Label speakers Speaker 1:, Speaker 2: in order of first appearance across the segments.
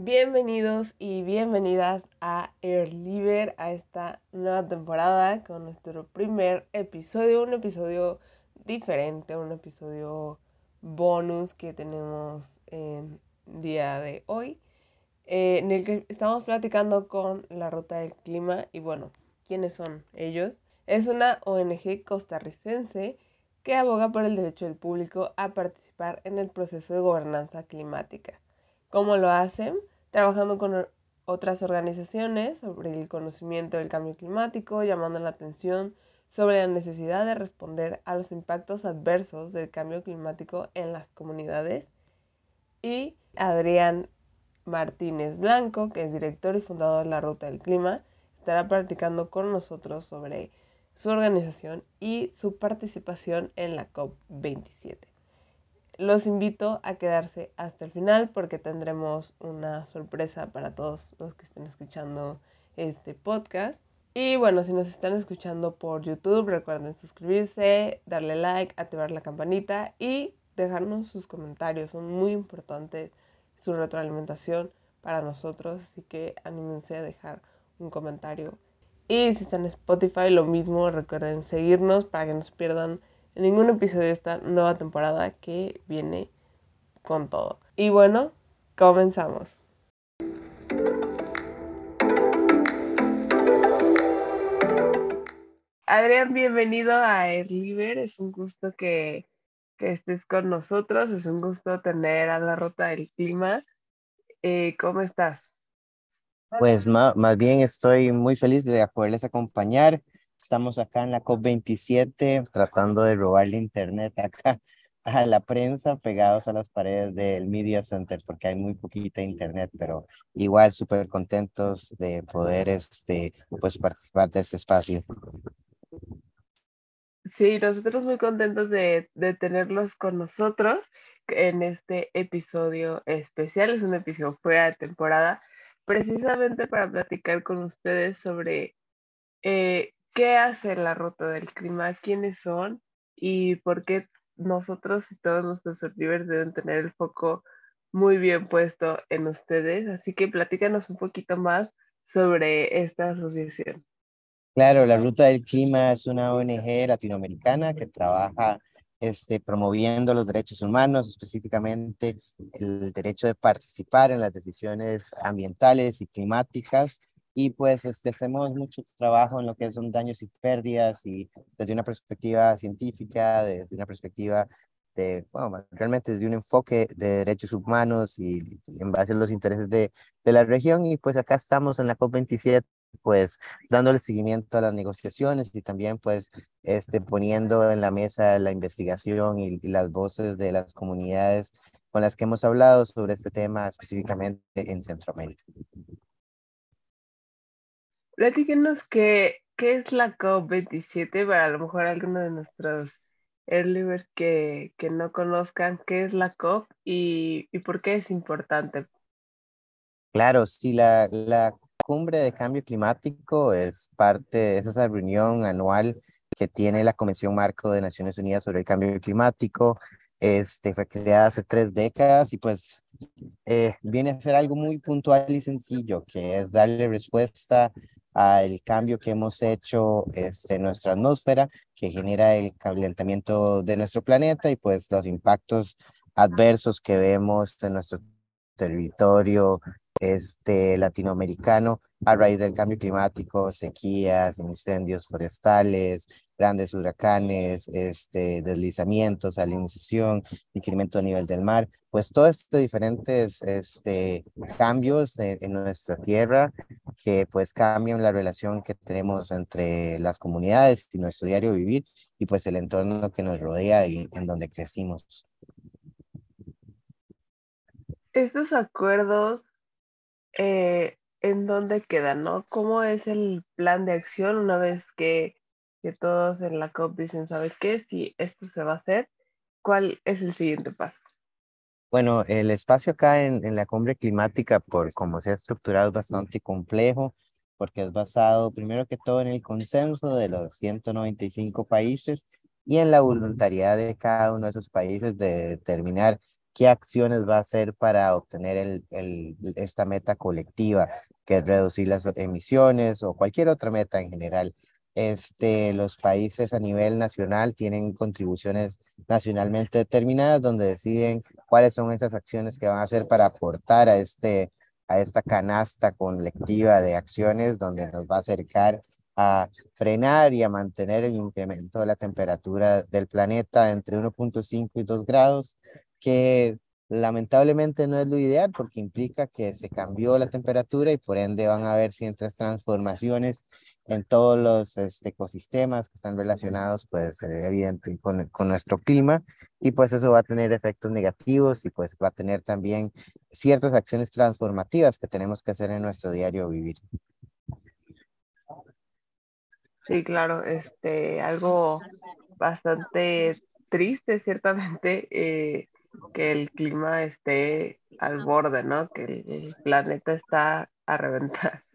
Speaker 1: Bienvenidos y bienvenidas a Air Liber, a esta nueva temporada con nuestro primer episodio, un episodio diferente, un episodio bonus que tenemos en día de hoy, eh, en el que estamos platicando con la Ruta del Clima y bueno, ¿quiénes son ellos? Es una ONG costarricense que aboga por el derecho del público a participar en el proceso de gobernanza climática. ¿Cómo lo hacen? Trabajando con otras organizaciones sobre el conocimiento del cambio climático, llamando la atención sobre la necesidad de responder a los impactos adversos del cambio climático en las comunidades. Y Adrián Martínez Blanco, que es director y fundador de la Ruta del Clima, estará practicando con nosotros sobre su organización y su participación en la COP27. Los invito a quedarse hasta el final porque tendremos una sorpresa para todos los que estén escuchando este podcast. Y bueno, si nos están escuchando por YouTube, recuerden suscribirse, darle like, activar la campanita y dejarnos sus comentarios. Son muy importantes su retroalimentación para nosotros, así que anímense a dejar un comentario y si están en Spotify, lo mismo, recuerden seguirnos para que no se pierdan ningún episodio de esta nueva temporada que viene con todo. Y bueno, comenzamos. Adrián, bienvenido a Airliber. Es un gusto que, que, estés con nosotros. Es un gusto tener a la Ruta del Clima. Eh, ¿Cómo estás?
Speaker 2: Pues más, más bien estoy muy feliz de poderles acompañar. Estamos acá en la COP27 tratando de robarle internet acá a la prensa pegados a las paredes del Media Center porque hay muy poquita internet, pero igual súper contentos de poder este, pues, participar de este espacio.
Speaker 1: Sí, nosotros muy contentos de, de tenerlos con nosotros en este episodio especial. Es un episodio fuera de temporada precisamente para platicar con ustedes sobre eh, qué hace la ruta del clima, quiénes son y por qué nosotros y todos nuestros servidores deben tener el foco muy bien puesto en ustedes. Así que platícanos un poquito más sobre esta asociación.
Speaker 2: Claro, la Ruta del Clima es una ONG latinoamericana que trabaja este, promoviendo los derechos humanos, específicamente el derecho de participar en las decisiones ambientales y climáticas. Y pues este, hacemos mucho trabajo en lo que son daños y pérdidas y desde una perspectiva científica, desde una perspectiva de, bueno, realmente desde un enfoque de derechos humanos y, en base a los intereses de, de la región. Y pues acá estamos en la COP27 pues dándole seguimiento a las negociaciones y también pues este, poniendo en la mesa la investigación y, las voces de las comunidades con las que hemos hablado sobre este tema específicamente en Centroamérica.
Speaker 1: Platíquenos qué, qué es la COP27 para a lo mejor algunos de nuestros earlyers que, que no conozcan qué es la COP y, y por qué es importante.
Speaker 2: Claro, sí, la, la cumbre de cambio climático es parte, es esa reunión anual que tiene la Convención Marco de Naciones Unidas sobre el Cambio Climático. Este, fue creada hace tres décadas y pues eh, viene a ser algo muy puntual y sencillo, que es darle respuesta al cambio que hemos hecho este, en nuestra atmósfera, que genera el calentamiento de nuestro planeta y pues los impactos adversos que vemos en nuestro territorio este, latinoamericano a raíz del cambio climático, sequías, incendios forestales, grandes huracanes, este, deslizamientos, salinización, incremento a nivel del mar, pues todos estos diferentes este, cambios en, nuestra tierra que pues cambian la relación que tenemos entre las comunidades y nuestro diario vivir y pues el entorno que nos rodea y en donde crecimos.
Speaker 1: Estos acuerdos eh, en dónde quedan, ¿no? ¿Cómo es el plan de acción una vez que, que todos en la COP dicen, ¿sabes qué? Si esto se va a hacer, ¿cuál es el siguiente paso?
Speaker 2: Bueno, el espacio acá en, en la cumbre climática, por cómo se ha estructurado, es bastante complejo, porque es basado primero que todo en el consenso de los 195 países y en la voluntariedad de cada uno de esos países de determinar qué acciones va a hacer para obtener el, el, esta meta colectiva, que es reducir las emisiones o cualquier otra meta en general. Este, los países a nivel nacional tienen contribuciones nacionalmente determinadas donde deciden cuáles son esas acciones que van a hacer para aportar a, este, a esta canasta colectiva de acciones donde nos va a acercar a frenar y a mantener el incremento de la temperatura del planeta entre 1.5 y 2 grados, que lamentablemente no es lo ideal porque implica que se cambió la temperatura y por ende van a haber ciertas transformaciones en todos los este, ecosistemas que están relacionados, pues, eh, evidente, con, con nuestro clima, y pues eso va a tener efectos negativos y pues va a tener también ciertas acciones transformativas que tenemos que hacer en nuestro diario vivir.
Speaker 1: Sí, claro, este, algo bastante triste, ciertamente, eh, que el clima esté al borde, ¿no? Que el planeta está a reventar.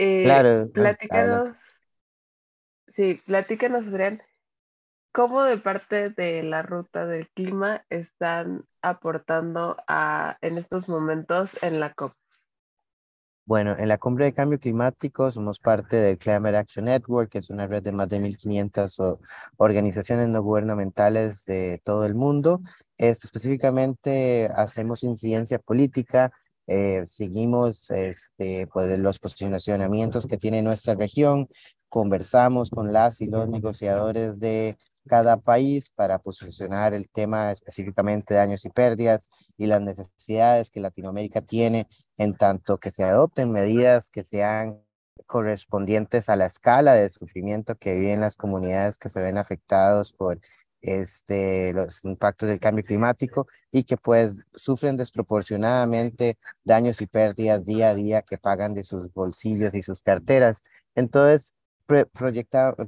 Speaker 1: Eh,
Speaker 2: claro,
Speaker 1: platícanos, sí, platícanos, Adrián, ¿cómo de parte de la ruta del clima están aportando a, en estos momentos en la COP?
Speaker 2: Bueno, en la cumbre de cambio climático somos parte del Climate Action Network, que es una red de más de 1.500 organizaciones no gubernamentales de todo el mundo. Específicamente hacemos incidencia política eh, seguimos este, pues, los posicionamientos que tiene nuestra región, conversamos con las y los negociadores de cada país para posicionar el tema específicamente de daños y pérdidas y las necesidades que Latinoamérica tiene en tanto que se adopten medidas que sean correspondientes a la escala de sufrimiento que viven las comunidades que se ven afectados por este, los impactos del cambio climático y que pues sufren desproporcionadamente daños y pérdidas día a día que pagan de sus bolsillos y sus carteras. Entonces,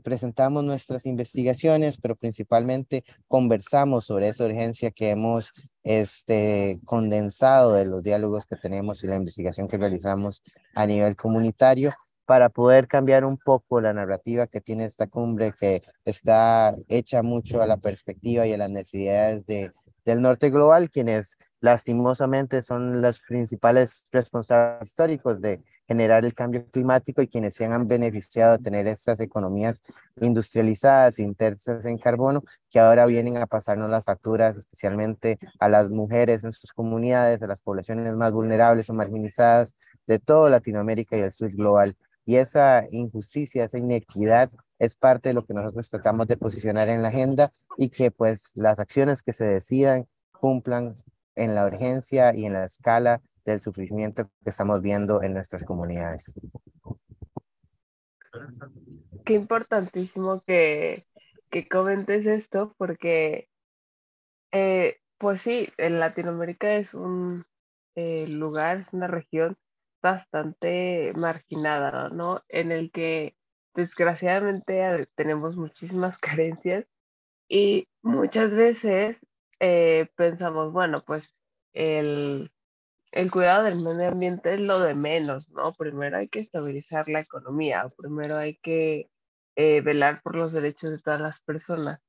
Speaker 2: presentamos nuestras investigaciones, pero principalmente conversamos sobre esa urgencia que hemos este, condensado de los diálogos que tenemos y la investigación que realizamos a nivel comunitario para poder cambiar un poco la narrativa que tiene esta cumbre que está hecha mucho a la perspectiva y a las necesidades de, del norte global, quienes lastimosamente son los principales responsables históricos de generar el cambio climático y quienes se han beneficiado de tener estas economías industrializadas, intensas en carbono, que ahora vienen a pasarnos las facturas, especialmente a las mujeres en sus comunidades, a las poblaciones más vulnerables o marginalizadas de toda Latinoamérica y el sur global. Y esa injusticia, esa inequidad es parte de lo que nosotros tratamos de posicionar en la agenda y que pues las acciones que se decidan cumplan en la urgencia y en la escala del sufrimiento que estamos viendo en nuestras comunidades.
Speaker 1: Qué importantísimo que, que comentes esto porque, eh, pues sí, en Latinoamérica es un eh, lugar, es una región bastante marginada, ¿no? En el que desgraciadamente tenemos muchísimas carencias y muchas veces eh, pensamos, bueno, pues el, el cuidado del medio ambiente es lo de menos, ¿no? Primero hay que estabilizar la economía, primero hay que eh, velar por los derechos de todas las personas.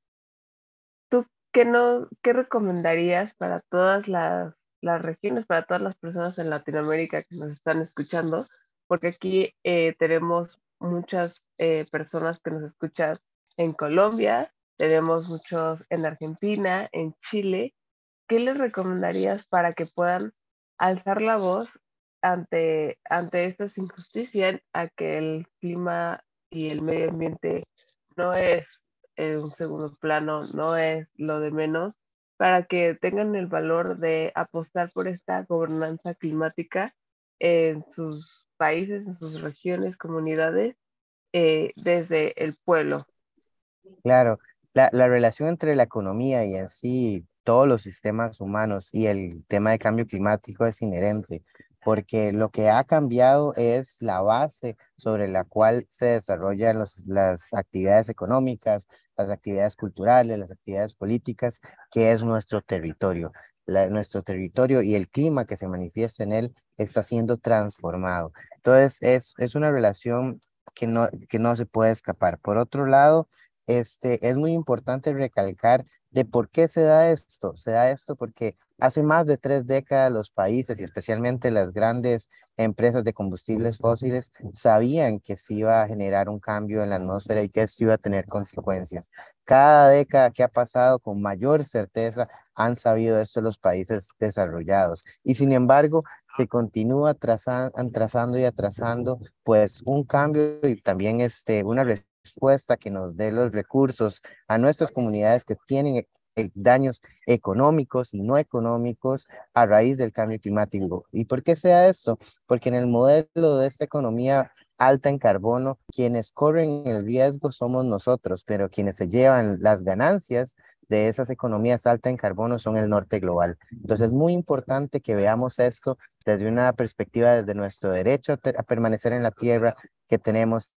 Speaker 1: ¿Tú qué, no, qué recomendarías para todas las las regiones, para todas las personas en Latinoamérica que nos están escuchando, porque aquí eh, tenemos muchas personas que nos escuchan en Colombia, tenemos muchos en Argentina, en Chile. ¿Qué les recomendarías para que puedan alzar la voz ante, ante estas injusticias a que el clima y el medio ambiente no es eh, un segundo plano, no es lo de menos, para que tengan el valor de apostar por esta gobernanza climática en sus países, en sus regiones, comunidades, eh, desde el pueblo.
Speaker 2: Claro, la, la, relación entre la economía y en sí todos los sistemas humanos y el tema de cambio climático es inherente porque lo que ha cambiado es la base sobre la cual se desarrollan las actividades económicas, las actividades culturales, las actividades políticas, que es nuestro territorio. nuestro territorio y el clima que se manifiesta en él está siendo transformado. Entonces, es, es una relación que no, que no se puede escapar. Por otro lado, este, es muy importante recalcar de por qué se da esto. Se da esto porque hace más de tres décadas los países y especialmente las grandes empresas de combustibles fósiles sabían que se iba a generar un cambio en la atmósfera y que esto iba a tener consecuencias. Cada década que ha pasado con mayor certeza han sabido esto los países desarrollados y sin embargo se continúa trazando y atrasando pues un cambio y también este, una que nos dé los recursos a nuestras comunidades que tienen eh, daños económicos y no económicos a raíz del cambio climático. ¿Y por qué sea esto? Porque en el modelo de esta economía alta en carbono, quienes corren el riesgo somos nosotros, pero quienes se llevan las ganancias de esas economías alta en carbono son el norte global. Entonces es muy importante que veamos esto desde una perspectiva desde nuestro derecho a permanecer en la tierra que tenemos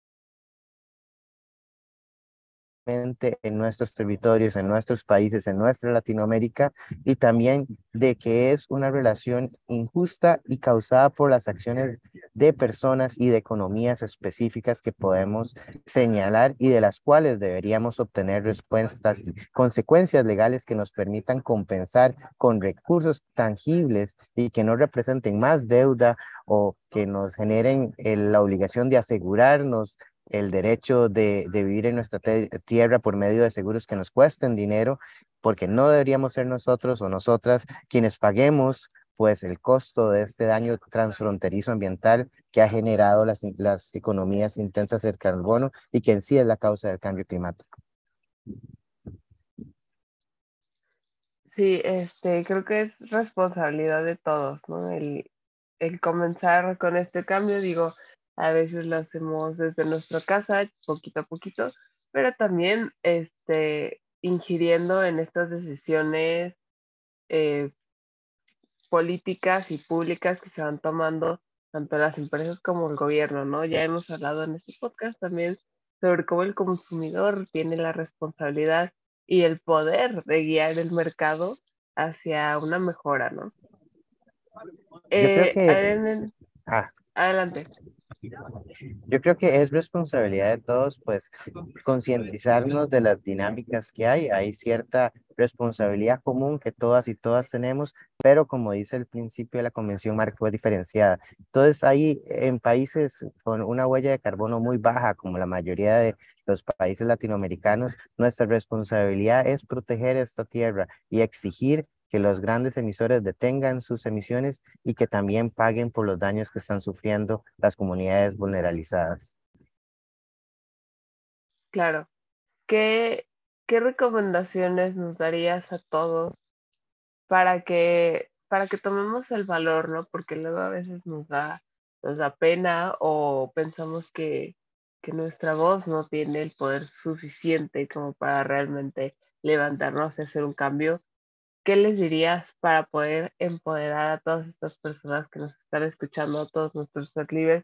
Speaker 2: en nuestros territorios, en nuestros países, en nuestra Latinoamérica, y también de que es una relación injusta y causada por las acciones de personas y de economías específicas que podemos señalar y de las cuales deberíamos obtener respuestas, consecuencias legales que nos permitan compensar con recursos tangibles y que no representen más deuda o que nos generen la obligación de asegurarnos el derecho de, vivir en nuestra tierra por medio de seguros que nos cuesten dinero, porque no deberíamos ser nosotros o nosotras quienes paguemos pues el costo de este daño transfronterizo ambiental que ha generado las, las economías intensas del carbono y que en sí es la causa del cambio climático.
Speaker 1: Sí, este, creo que es responsabilidad de todos, ¿no? El, el comenzar con este cambio, digo, a veces lo hacemos desde nuestra casa, poquito a poquito, pero también este, ingiriendo en estas decisiones eh, políticas y públicas que se van tomando tanto las empresas como el gobierno, ¿no? Ya hemos hablado en este podcast también sobre cómo el consumidor tiene la responsabilidad y el poder de guiar el mercado hacia una mejora, ¿no?
Speaker 2: Eh,
Speaker 1: ah. Adelante.
Speaker 2: Yo creo que es responsabilidad de todos, pues, concientizarnos de las dinámicas que hay. Hay cierta responsabilidad común que todas y todas tenemos, pero como dice el principio de la Convención Marco, es diferenciada. Entonces, hay en países con una huella de carbono muy baja, como la mayoría de los países latinoamericanos, nuestra responsabilidad es proteger esta tierra y exigir que los grandes emisores detengan sus emisiones y que también paguen por los daños que están sufriendo las comunidades vulnerabilizadas.
Speaker 1: Claro. ¿Qué, qué recomendaciones nos darías a todos para que, para que tomemos el valor, ¿no? Porque luego a veces nos da, nos da pena o pensamos que, que nuestra voz no tiene el poder suficiente como para realmente levantarnos y hacer un cambio ¿qué les dirías para poder empoderar a todas estas personas que nos están escuchando, a todos nuestros líderes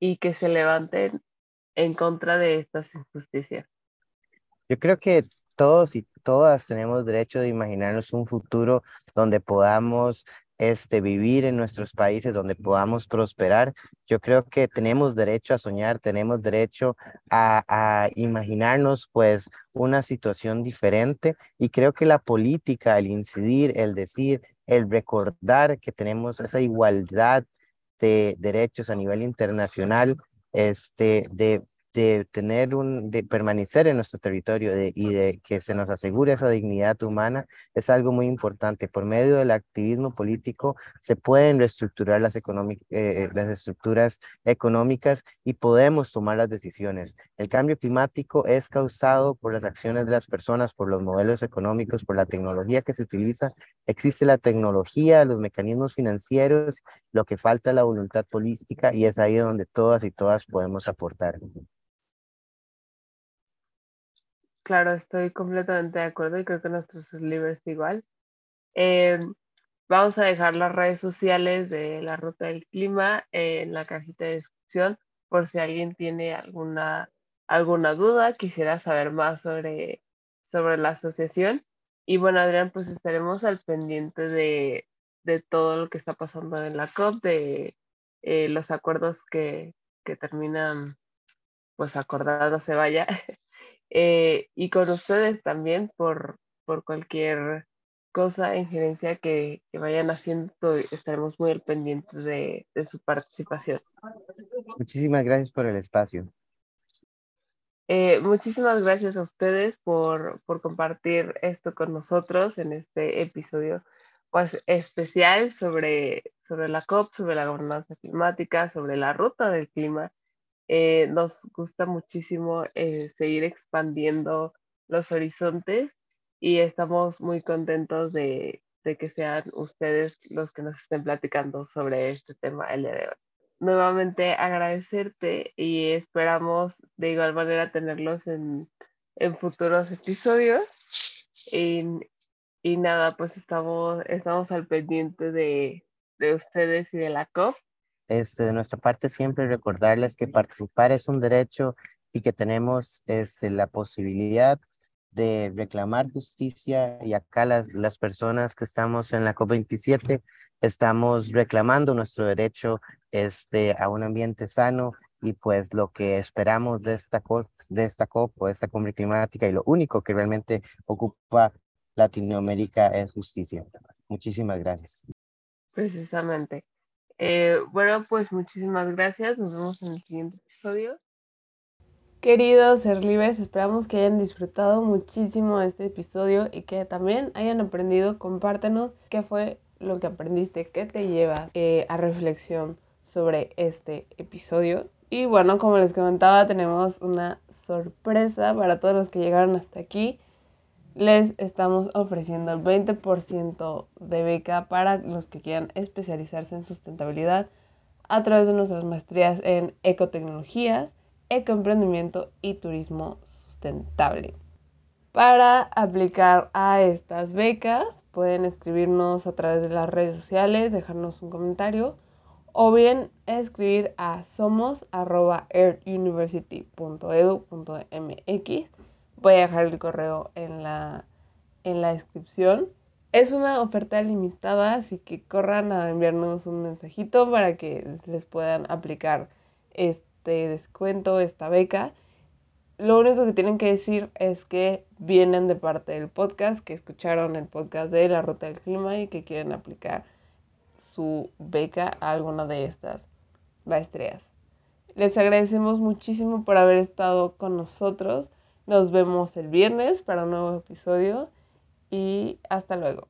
Speaker 1: y que se levanten en contra de estas injusticias?
Speaker 2: Yo creo que todos y todas tenemos derecho de imaginarnos un futuro donde podamos este, vivir en nuestros países donde podamos prosperar. Yo creo que tenemos derecho a soñar, tenemos derecho a, a imaginarnos pues una situación diferente y creo que la política, el incidir, el decir, el recordar que tenemos esa igualdad de derechos a nivel internacional, este, de de tener un, de permanecer en nuestro territorio y de que se nos asegure esa dignidad humana es algo muy importante. Por medio del activismo político se pueden reestructurar las, eh, las estructuras económicas y podemos tomar las decisiones. El cambio climático es causado por las acciones de las personas, por los modelos económicos, por la tecnología que se utiliza. Existe la tecnología, los mecanismos financieros, lo que falta es la voluntad política y es ahí donde todas y todas podemos aportar.
Speaker 1: Claro, estoy completamente de acuerdo y creo que nuestros libros igual. Em, vamos a dejar las redes sociales de la Ruta del Clima en la cajita de descripción por si alguien tiene alguna, alguna duda, quisiera saber más sobre, sobre la asociación. Y bueno, Adrián, pues estaremos al pendiente de, de todo lo que está pasando en la COP, de eh, los acuerdos que, que terminan pues acordados se vaya Eh, y con ustedes también por, por cualquier cosa, injerencia que, que vayan haciendo, estaremos muy al pendiente de, de su participación.
Speaker 2: Muchísimas gracias por el espacio.
Speaker 1: Eh, muchísimas gracias a ustedes por, por, compartir esto con nosotros en este episodio pues, especial sobre, sobre la COP, sobre la gobernanza climática, sobre la ruta del clima. Eh, nos gusta muchísimo eh, seguir expandiendo los horizontes y estamos muy contentos de, que sean ustedes los que nos estén platicando sobre este tema el nuevamente agradecerte y esperamos de igual manera tenerlos en, futuros episodios. Y, nada, pues estamos, estamos al pendiente de ustedes y de la COP.
Speaker 2: Este, de nuestra parte siempre recordarles que participar es un derecho y que tenemos este, la posibilidad de reclamar justicia y acá las, las personas que estamos en la COP27 estamos reclamando nuestro derecho este, a un ambiente sano y pues lo que esperamos de esta, de esta COP o de esta cumbre climática y lo único que realmente ocupa Latinoamérica es justicia. Muchísimas gracias.
Speaker 1: Precisamente. Eh, bueno, pues muchísimas gracias. Nos vemos en el siguiente episodio. Queridos Serlivers, esperamos que hayan disfrutado muchísimo este episodio y que también hayan aprendido. Compártenos qué fue lo que aprendiste, qué te llevas eh, a reflexión sobre este episodio. Y bueno, como les comentaba, tenemos una sorpresa para todos los que llegaron hasta aquí. Les estamos ofreciendo el 20% de beca para los que quieran especializarse en sustentabilidad a través de nuestras maestrías en ecotecnologías ecoemprendimiento y turismo sustentable. Para aplicar a estas becas pueden escribirnos a través de las redes sociales, dejarnos un comentario o bien escribir a somos.earthuniversity.edu.mx. Voy a dejar el correo en la, en la descripción. Es una oferta limitada, así que corran a enviarnos un mensajito para que les puedan aplicar este descuento, esta beca. Lo único que tienen que decir es que vienen de parte del podcast, que escucharon el podcast de La Ruta del Clima y que quieren aplicar su beca a alguna de estas maestrías. Les agradecemos muchísimo por haber estado con nosotros. Nos vemos el viernes para un nuevo episodio y hasta luego.